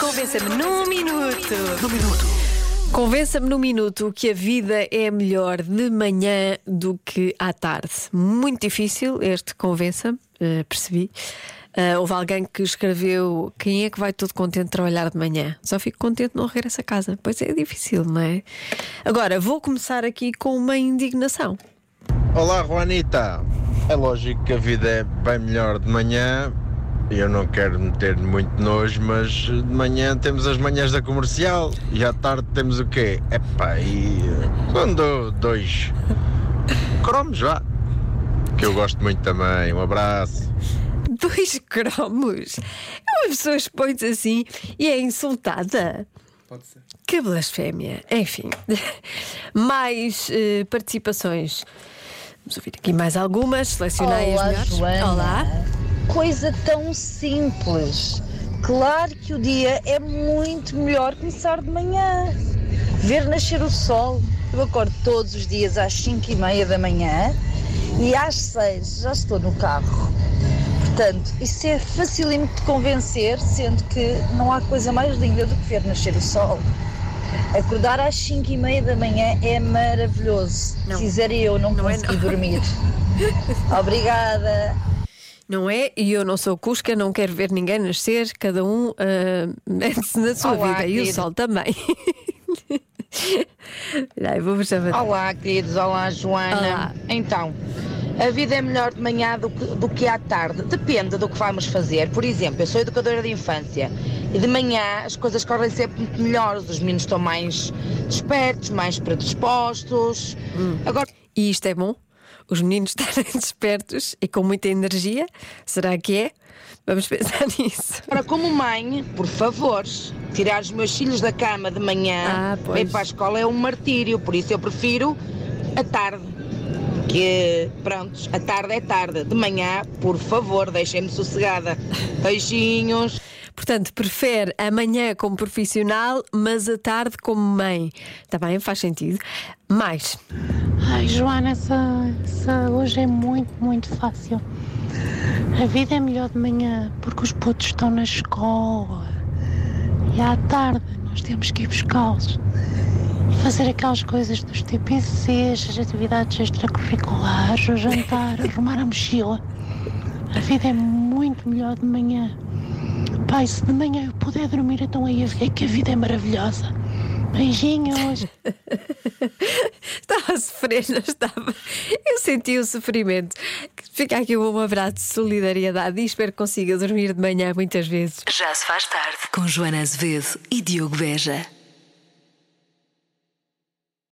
Convença-me num minuto. Num minuto. Convença-me num minuto que a vida é melhor de manhã do que à tarde. Muito difícil este convença-me, eh, percebi. Uh, houve alguém que escreveu quem é que vai todo contente trabalhar de manhã? Só fico contente de não regresso a casa. Pois é, é difícil, não é? Agora, vou começar aqui com uma indignação. Olá, Juanita. É lógico que a vida é bem melhor de manhã. Eu não quero meter muito nojo, mas de manhã temos as manhãs da comercial e à tarde temos o quê? Epá, e quando dois cromos, vá. Que eu gosto muito também. Um abraço. Dois cromos. Uma pessoa expõe-se assim e é insultada. Pode ser. Que blasfémia. Enfim, mais eh, participações. Vamos ouvir aqui mais algumas. Selecionei Olá, as melhores. Joana. Olá. Coisa tão simples. Claro que o dia é muito melhor começar de manhã. Ver nascer o sol. Eu acordo todos os dias às 5 e meia da manhã e às 6 já estou no carro. Portanto, isso é facílimo de convencer, sendo que não há coisa mais linda do que ver nascer o sol. Acordar às 5 e meia da manhã é maravilhoso. Não. Quiser eu não, Não é consegui não. dormir. Obrigada. Não é? E eu não sou cusca, não quero ver ninguém nascer. Cada um ah, mete-se na sua Olá, vida. E o querido. sol também. Ai, vou. Olá, queridos. Olá, Joana. Olá. Então, a vida é melhor de manhã do que, do que à tarde. Depende do que vamos fazer. Por exemplo, eu sou educadora de infância e de manhã as coisas correm sempre muito melhores. Os meninos estão mais despertos, mais predispostos. Agora, E isto é bom? Os meninos estarem despertos e com muita energia? Será que é? Vamos pensar nisso. Agora, como mãe, por favor, tirar os meus filhos da cama de manhã Ah, pois. para ir para a escola é um martírio, por isso eu prefiro a tarde. Que, pronto, a tarde é tarde. De manhã, por favor, deixem-me sossegada. Beijinhos. Portanto, prefere amanhã como profissional, mas a tarde como mãe. Está bem? Faz sentido. Mais. Ai, Joana, essa, essa hoje é muito, muito fácil. A vida é melhor de manhã porque os putos estão na escola. E à tarde nós temos que ir buscá-los. E fazer aquelas coisas dos TPCs, as atividades extracurriculares, o jantar, arrumar a mochila. A vida é muito melhor de manhã. Pai, se de manhã eu puder dormir, então aí ver que a vida é maravilhosa. Beijinhos. Estava a sofrer, estava? Eu senti o sofrimento. Fica aqui um abraço de solidariedade e espero que consiga dormir de manhã muitas vezes. Já se faz tarde com Joana Azevedo e Diogo Beja.